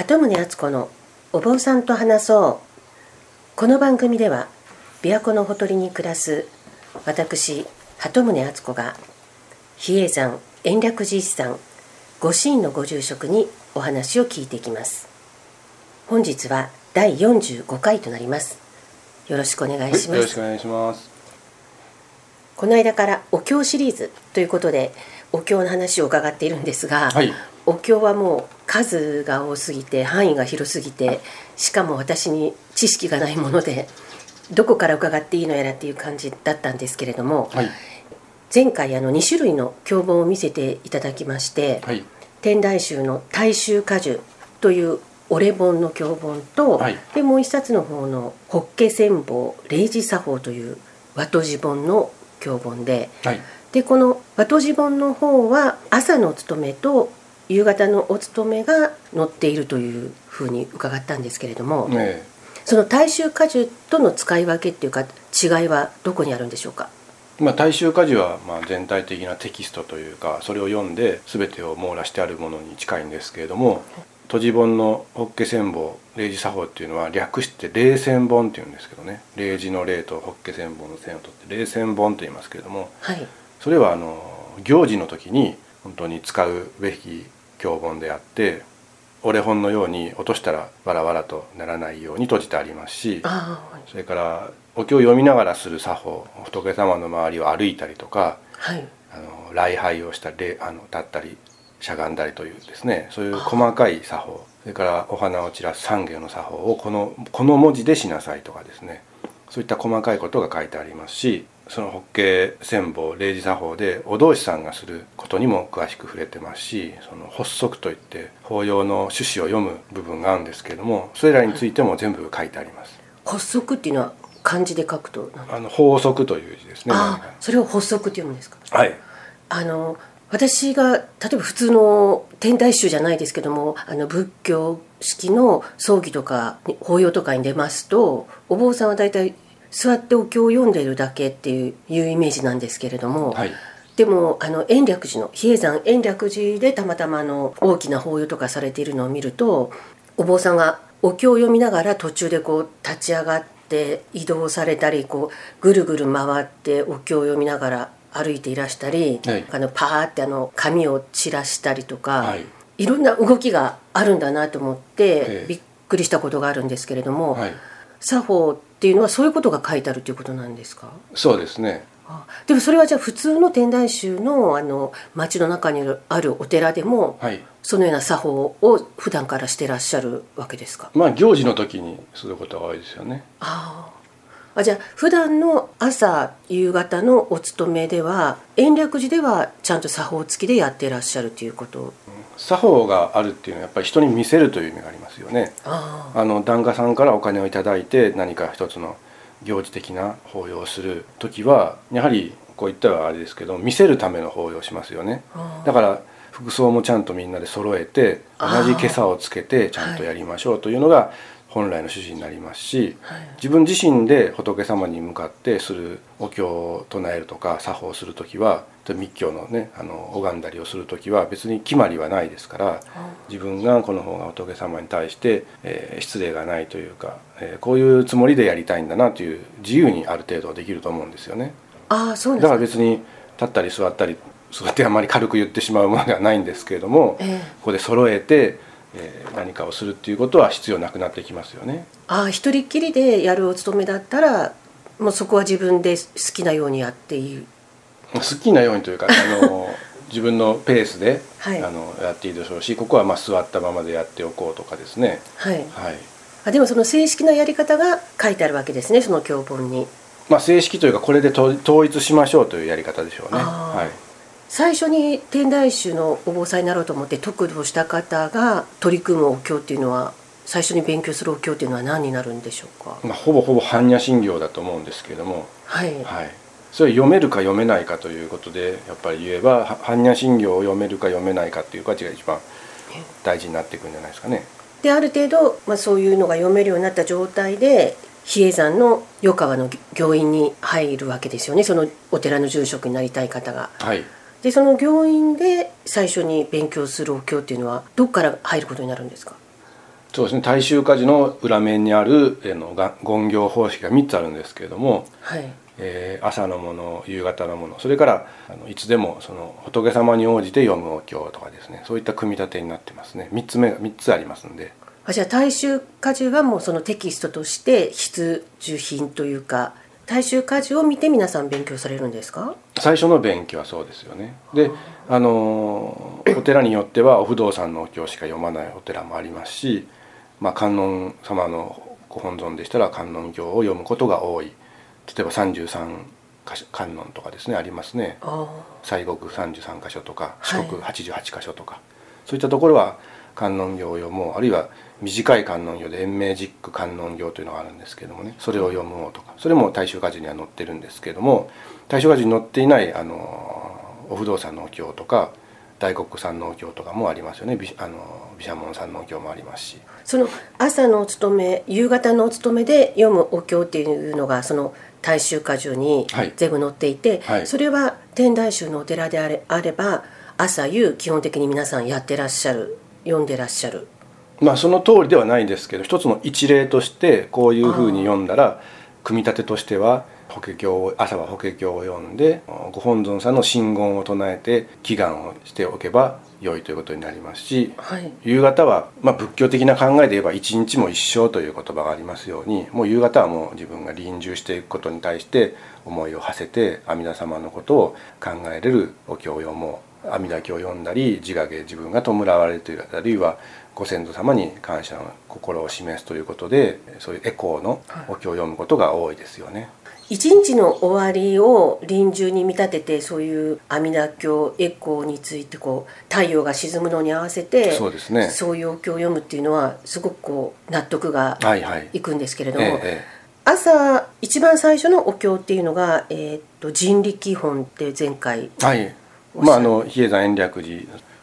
鳩宗敦子のお坊さんと話そうこの番組では琵琶湖のほとりに暮らす私鳩宗敦子が比叡山延暦寺一山御神院のご住職にお話を聞いていきます。本日は第45回となります。よろしくお願いします、はい、よろしくお願いします。この間からお経シリーズということでお経の話を伺っているんですが、はい、お経はもう数が多すぎて範囲が広すぎてしかも私に知識がないものでどこから伺っていいのやらっていう感じだったんですけれども、はい、前回あの2種類の経本を見せていただきまして、はい、天台宗の大衆果樹というお礼本の経本と、はい。でもう一冊の方の法華千法霊智作法という和とじ本の経本ではい、でこの和とじ本の方は朝のお勤めと夕方のお勤めが載っているというふうに伺ったんですけれども、ねその大衆果樹との使い分けっていうか違いはどこにあるんでしょうか？え、まあ大衆果樹はまあ全体的なテキストというかそれを読んで全てを網羅してあるものに近いんですけれども閉じ本の法華千法霊智作法っていうのは略して霊千本っていうんですけどね。霊智の霊と法華千本の千を取って霊千本と言いますけれどもはい。それはあの行事の時に本当に使うべき経本であってお礼本のように落としたらわらわらとならないように閉じてありますしそれからお経を読みながらする作法仏様の周りを歩いたりとかはい。あの礼拝をしたりあの立ったりしゃがんだりというですねそういう細かい作法それからお花を散らす三芸の作法をこのこの文字でしなさいとかですねそういった細かいことが書いてありますしその法華千法霊智作法でお道士さんがすることにも詳しく触れてますしその発足といって法要の趣旨を読む部分があるんですけれどもそれらについても全部書いてあります。発足っていうのは漢字で書くと何あの法則という字ですね。それを発足って読むんですか？はい。あの私が例えば普通の天台宗じゃないですけどもあの仏教式の葬儀とかに法要とかに出ますとお坊さんは大体座ってお経を読んでいるだけっていういうイメージなんですけれども、はい。でもあの延暦寺の比叡山延暦寺でたまたまあの大きな法要とかされているのを見るとお坊さんがお経を読みながら途中でこう立ち上がって移動されたりこうぐるぐる回ってお経を読みながら歩いていらしたり、はいあのパーってあの紙を散らしたりとか、はいい、ろんな動きがあるんだなと思ってええびっくりしたことがあるんですけれども、はい。作法っていうのはそういうことが書いてあるということなんですか？そうですね。あでもそれはじゃあ普通の天台宗のあの町の中にあるお寺でもはい。そのような作法を普段からしてらっしゃるわけですか？まあ行事の時にすることが多いですよね。ああじゃあ普段の朝夕方のお勤めでは延暦寺ではちゃんと作法付きでやってらっしゃるということ作法があるっていうのはやっぱり人に見せるという意味がありますよね。ああの檀家さんからお金をいただいて何か一つの行事的な法要をする時はやはりこう言ったらあれですけど見せるための法要をしますよね。あだから服装もちゃんとみんなで揃えて同じ今朝をつけてちゃんとやりましょうというのが本来の趣旨になりますしはい。自分自身で仏様に向かってするお経を唱えるとか作法をする時は密教のねあの拝んだりをする時は別に決まりはないですから自分がこの方が仏様に対して、えー失礼がないというか、えーこういうつもりでやりたいんだなという自由にある程度できると思うんですよね。ああそうですか。から別に立ったり座ったりそうやってあまり軽く言ってしまうものではないんですけれども、ええ。ここで揃えて、えー何かをするっていうことは必要なくなってきますよね。ああ一人っきりでやるお勤めだったらもうそこは自分で好きなようにやっていい。好きなようにというかあの 自分のペースで、はい。あのやっていいでしょうしここはまあ座ったままでやっておこうとかですね。はい。はい。あでもその正式なやり方が書いてあるわけですねその経本に。まあ、正式というかこれで統統一しましょうというやり方でしょうね。はい最初に天台宗のお坊さんになろうと思って得度した方が取り組むお経っていうのは最初に勉強するお経っていうのは何になるんでしょうか？まあ、ほぼほぼ般若心経だと思うんですけれども、はい、はい、それを読めるか読めないかということでやっぱり言えばは般若心経を読めるか読めないかっていう価値が一番大事になっていくんじゃないですかね。である程度、まあ、そういうのが読めるようになった状態で比叡山の余川の行院に入るわけですよね。そのお寺の住職になりたい方が。はいでその行院で最初に勉強するお経っていうのはどこから入ることになるんですか？そうですね。大衆家事の裏面にあるえのが言行方式が3つあるんですけれども、はい。えー朝のもの夕方のものそれからあのいつでもその仏様に応じて読むお経とかですね。そういった組み立てになってますね。3つ目が3つありますんで。あじゃあ大衆家事はもうそのテキストとして必需品というか大衆家事を見て皆さん勉強されるんですか？最初の勉強はそうですよね。であのーお寺によってはお不動産のお経しか読まないお寺もありますし、まあ、観音様のご本尊でしたら観音経を読むことが多い。例えば33箇所観音とかですねありますね。あ西国33箇所とかはい。四国88箇所とか、そういったところは観音経を読もう。あるいは短い観音経で延命実句観音経というのがあるんですけどもね。それを読もうとか。それも大衆家事には載ってるんですけども大衆家事に載っていないあのお不動産のお経とか大黒さんのお経とかもありますよね。びあの毘沙門さんのお経もありますし。その朝のお勤め夕方のお勤めで読むお経っていうのがその大衆家中にはい。全部載っていて、はい。それは天台宗のお寺であれあれば朝夕基本的に皆さんやってらっしゃる読んでらっしゃるまあその通りではないですけど一つの一例としてこういうふうに読んだら組み立てとしては法華経を朝は法華経を読んでご本尊さんの真言を唱えて祈願をしておけば良いということになりますしはい。夕方は、まあ、仏教的な考えで言えば一日も一生という言葉がありますようにもう夕方はもう自分が臨終していくことに対して思いを馳せて阿弥陀様のことを考えれるお経を読もう阿弥陀経を読んだり自我で自分が弔われるというあるいはご先祖様に感謝の心を示すということでそういうエコーのお経を読むことが多いですよね。一日の終わりを臨終に見立ててそういう阿弥陀経エコーについてこう太陽が沈むのに合わせてそうですねそういうお経を読むっていうのはすごくこう納得がはいはい。いくんですけれども、えええ朝一番最初のお経っていうのが「えーっと人力本」って前回えはい。まああの比叡山延暦寺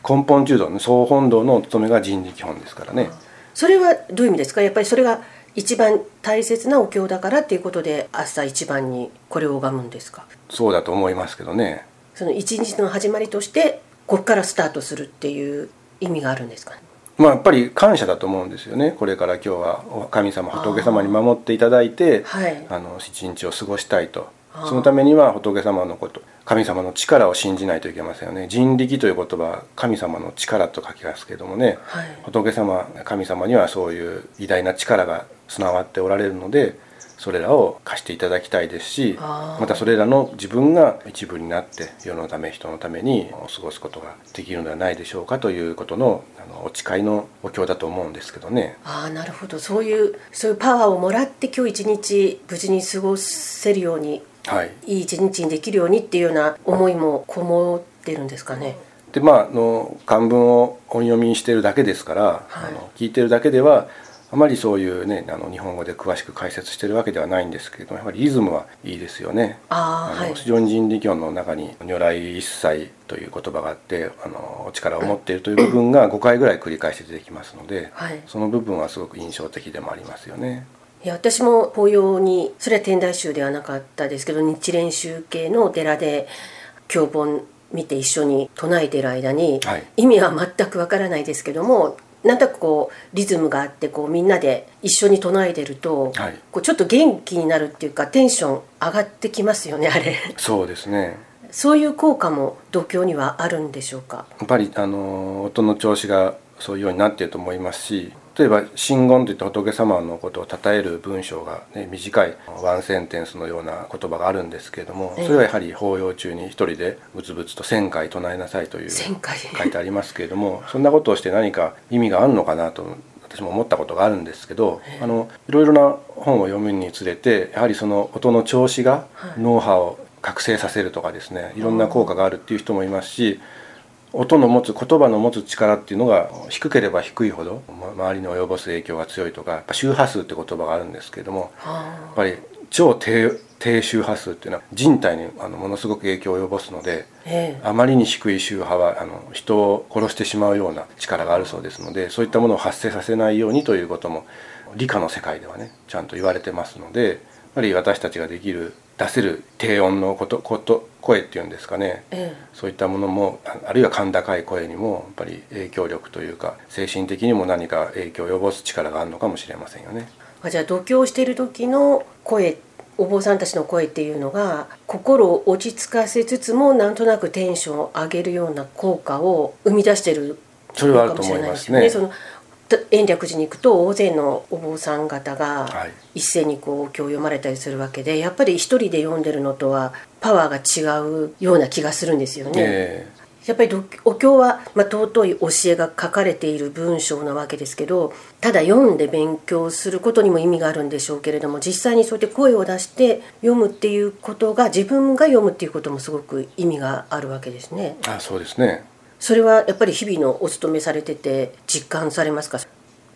根本中道の総本堂のお務めが人力本ですからね。それはどういう意味ですか？やっぱりそれが一番大切なお経だからっていうことで朝一番にこれを拝むんですか？そうだと思いますけどね。その一日の始まりとしてここからスタートするっていう意味があるんですか？ねまあやっぱり感謝だと思うんですよね。これから今日はお神様仏様に守っていただいて、はい。あの一日を過ごしたいと。そのためには仏様のこと神様の力を信じないといけませんよね。人力という言葉は神様の力と書きますけどもね、はい。仏様神様にはそういう偉大な力が備わっておられるのでそれらを貸していただきたいですしまたそれらの自分が一部になって世のため人のために過ごすことができるのではないでしょうかということのあのお誓いのお経だと思うんですけどね。ああなるほど。そういうそういうパワーをもらって今日一日無事に過ごせるようにはい。いい一日にできるようにっていうような思いもこもってるんですかね。でまああの漢文を音読みしてるだけですから、はい。あの聞いてるだけではあまりそういうねあの日本語で詳しく解説してるわけではないんですけどやはりリズムはいいですよね。あのはい。非常に人力音の中に如来一切という言葉があってあの力を持っているという部分が5回ぐらい繰り返して出てきますので、はい。その部分はすごく印象的でもありますよね。いや私も法要にそれは天台宗ではなかったですけど日蓮宗系のお寺で経本見て一緒に唱えている間に、はい。意味は全くわからないですけどもなんとなくこうリズムがあってこうみんなで一緒に唱えてると、はい。こうちょっと元気になるっていうかテンション上がってきますよねあれ。そうですね。そういう効果も度胸にはあるんでしょうか？やっぱりあの音の調子がそういうようになっていると思いますし例えば「真言」といって仏様のことを称える文章が、ね、短いワンセンテンスのような言葉があるんですけれどもええ。それはやはり法要中に一人でブツブツと1,000回唱えなさいという1000回。書いてありますけれども そんなことをして何か意味があるのかなと私も思ったことがあるんですけどあのいろいろな本を読むにつれてやはりその音の調子がはい。脳波を覚醒させるとかですねいろんな効果があるっていう人もいますし音の持つ言葉の持つ力っていうのが低ければ低いほどま周りに及ぼす影響が強いとか周波数って言葉があるんですけれどもあ。やっぱり超低低周波数っていうのは人体にあのものすごく影響を及ぼすのでええ。あまりに低い周波はあの人を殺してしまうような力があるそうですのでそういったものを発生させないようにということも理科の世界ではねちゃんと言われてますのでやっぱり私たちができる出せる低音のことこと声っていうんですかね、えそういったものもああるいは甲高い声にもやっぱり影響力というか精神的にも何か影響を及ぼす力があるのかもしれませんよね。あじゃあ度胸している時の声お坊さんたちの声っていうのが心を落ち着かせつつもなんとなくテンションを上げるような効果を生み出してるそれはあると思いますね。そのた延暦寺に行くと大勢のお坊さん方がはい一斉にこうお経を読まれたりするわけでやっぱり一人で読んでるのとはパワーが違うような気がするんですよね。えやっぱりどお経は、まあ、尊い教えが書かれている文章なわけですけどただ読んで勉強することにも意味があるんでしょうけれども実際にそうやって声を出して読むっていうことが自分が読むっていうこともすごく意味があるわけですね。えあそうですね。それはやっぱり日々のお勤めされてて実感されますか？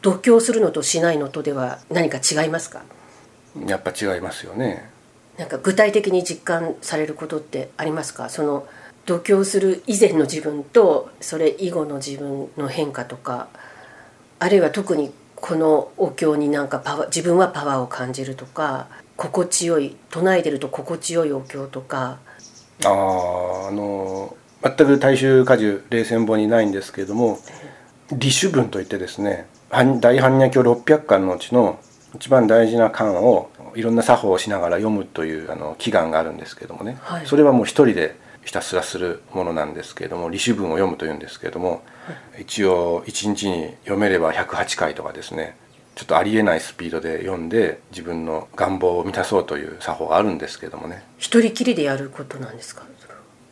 読経するのとしないのとでは何か違いますか？やっぱ違いますよね。なんか具体的に実感されることってありますか？その度胸する以前の自分とそれ以後の自分の変化とかあるいは特にこのお経になんかパワー自分はパワーを感じるとか心地よい唱えてると心地よいお経とか。あーあの全く大衆果樹霊泉本にないんですけれども李朱文といってですね般大般若経600巻のうちの一番大事な巻をいろんな作法をしながら読むというあの祈願があるんですけどもね、はい。それはもう一人でひたすらするものなんですけれども李朱文を読むというんですけれども、一応一日に読めれば108回とかですねちょっとありえないスピードで読んで自分の願望を満たそうという作法があるんですけれどもね。一人きりでやることなんですか？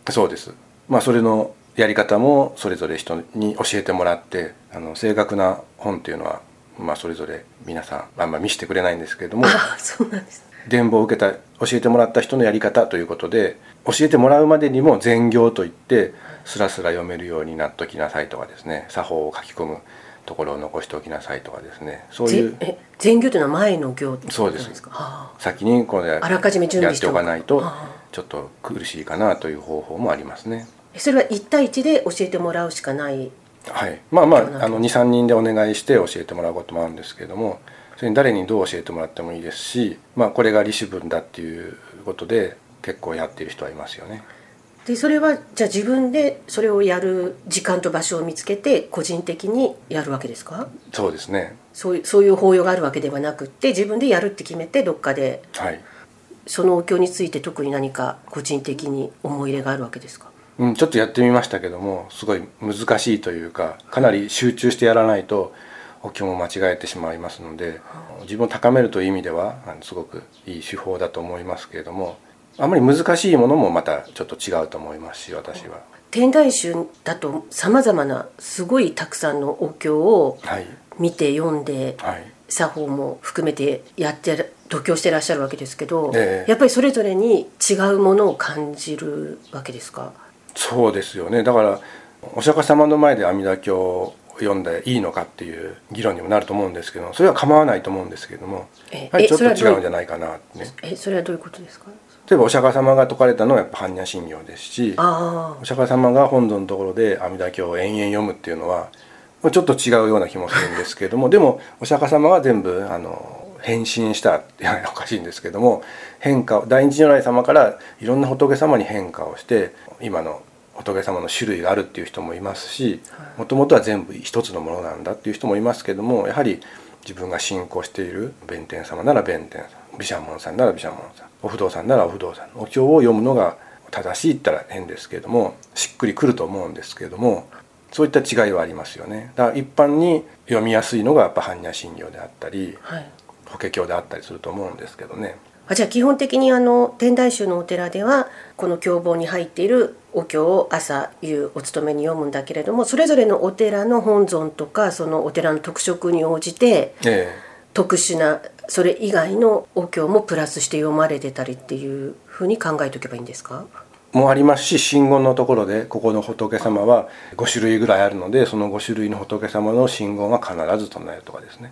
そうですまあそれのやり方もそれぞれ人に教えてもらってあの正確な本っていうのは、まあ、それぞれ皆さんあんま見せてくれないんですけれどもそうなんです伝播を受けた教えてもらった人のやり方ということで教えてもらうまでにも全行といってスラスラ読めるようになっときなさいとかですね作法を書き込むところを残しておきなさいとかですねそういうぜえ全行というのは前の行ってことそうです。先にこれあらかじめ準備やっておかないとあ。ちょっと苦しいかなという方法もありますね。あそれは一対一で教えてもらうしかない。はい、まあまああの23人でお願いして教えてもらうこともあるんですけれどもそれに誰にどう教えてもらってもいいですし、まあ、これが利子分だっていうことで結構やっている人はいますよね。でそれはじゃあ自分でそれをやる時間と場所を見つけて個人的にやるわけですか？そうですね。そういうそういう法要があるわけではなくって自分でやるって決めてどっかで。はい、そのお経について特に何か個人的に思い入れがあるわけですか？うん、ちょっとやってみましたけどもすごい難しいというかかなり集中してやらないとお経も間違えてしまいますので自分を高めるという意味ではすごくいい手法だと思いますけれどもあまり難しいものもまたちょっと違うと思いますし私は。天台宗だとさまざまなすごいたくさんのお経をはい。見て読んではい。作法も含めてやってら度胸してらっしゃるわけですけど、ええ。やっぱりそれぞれに違うものを感じるわけですか？そうですよね。だからお釈迦様の前で阿弥陀経を読んでいいのかっていう議論にもなると思うんですけどそれは構わないと思うんですけどもえやはりちょっと違うんじゃないかなって。ねえそれはどういうことですか？例えばお釈迦様が説かれたのはやっぱ般若心経ですしあお釈迦様が本尊のところで阿弥陀経を延々読むっていうのはちょっと違うような気もするんですけれども でもお釈迦様が全部あの変身したっていやおかしいんですけども変化を大日如来様からいろんな仏様に変化をして今の仏様の種類があるっていう人もいますしもともとは全部一つのものなんだっていう人もいますけどもやはり自分が信仰している弁天様なら弁天様毘沙門さんなら毘沙門さんお不動さんならお不動さんのお経を読むのが正しいったら変ですけれどもしっくりくると思うんですけれどもそういった違いはありますよね。だから一般に読みやすいのがやっぱ般若心経であったりあはい。法華経であったりすると思うんですけどねあじゃあ基本的にあの天台宗のお寺ではこの経本に入っているお経を朝夕お勤めに読むんだけれどもそれぞれのお寺の本尊とかそのお寺の特色に応じてえ特殊なそれ以外のお経もプラスして読まれてたりっていうふうに考えておけばいいんですか？えもありますし真言のところでここの仏様は5種類ぐらいあるのでその5種類の仏様の真言は必ず唱えるとかですね。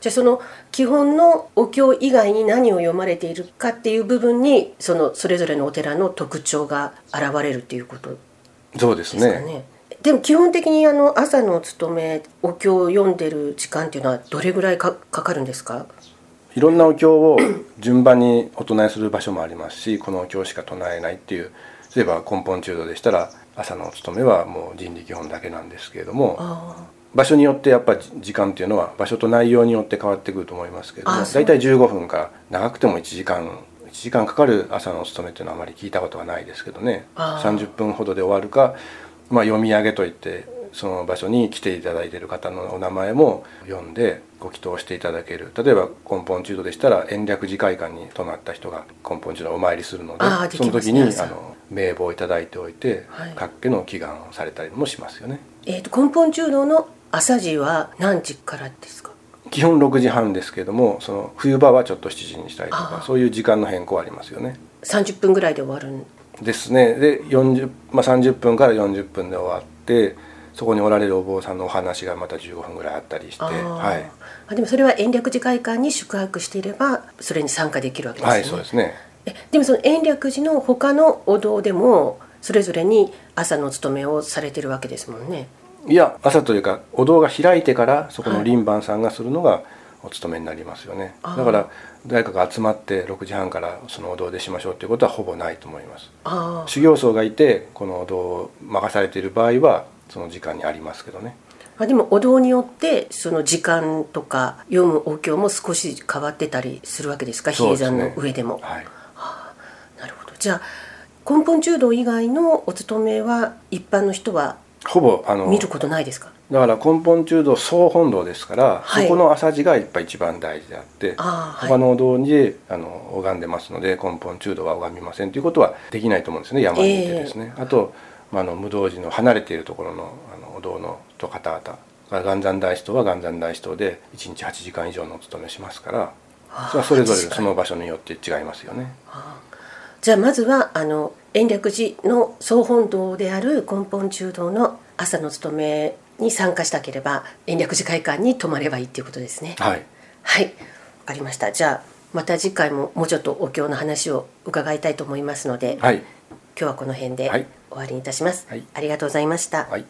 じゃあその基本のお経以外に何を読まれているかっていう部分にそのそれぞれのお寺の特徴が現れるっていうことそうですですかね。ね。でも基本的にあの朝のお勤めお経を読んでる時間っていうのはどれぐらいかかかるんですか？いろんなお経を順番にお唱えする場所もありますしこのお経しか唱えないっていう例えば根本中道でしたら朝のお勤めはもう人力本だけなんですけれども場所によってやっぱり時間っていうのは場所と内容によって変わってくると思いますけれども大体15分から長くても1時間1時間かかる朝のお勤めっていうのはあまり聞いたことがないですけどね。30分ほどで終わるか、まあ、読み上げといってその場所に来ていただいている方のお名前も読んでご祈祷していただける。例えば根本中道でしたら延暦寺会館に泊まった人が根本中道お参りするのでその時にあの名簿を頂いておいて、はい、各家の祈願をされたりもしますよね。えーと、根本中道の朝時は何時からですか？基本6時半ですけれどもその冬場はちょっと7時にしたりとかそういう時間の変更ありますよね。30分ぐらいで終わるですね。で40、まあ、30分から40分で終わってそこにおられるお坊さんのお話がまた15分ぐらいあったりして、はい、あでもそれは延暦寺会館に宿泊していればそれに参加できるわけですね。はい、そうですね。えでもその延暦寺の他のお堂でもそれぞれに朝の務めをされてるわけですもんね。いや朝というかお堂が開いてからそこの輪番さんがするのがお勤めになりますよね、はい、だから誰かが集まって6時半からそのお堂でしましょうということはほぼないと思います。修行僧がいてこのお堂を任されている場合はその時間にありますけどね。あでもお堂によってその時間とか読むお経も少し変わってたりするわけですか？比叡山の上でも。はい、はあ、なるほど。じゃあ根本中道以外のお勤めは一般の人はほぼあの見ることないですか？だから根本中道総本堂ですから、はい、そこの朝地がやっぱ一番大事であって他のお堂にあの拝んでますので根本中道は拝みませんということはできないと思うんですね。山にいてですね。えー、あとまあ、の無道寺の離れているところのあのお堂のと方々元山大師とは元山大師とで1日8時間以上のお勤めしますからそれはそれぞれその場所によって違いますよね。じゃあまずはあの延暦寺の総本堂である根本中道の朝の勤めに参加したければ延暦寺会館に泊まればいいっていうことですね。はい、はい、分かりました。じゃあまた次回ももうちょっとお経の話を伺いたいと思いますので、はい、今日はこの辺で終わりにいたします、はい、ありがとうございました。はい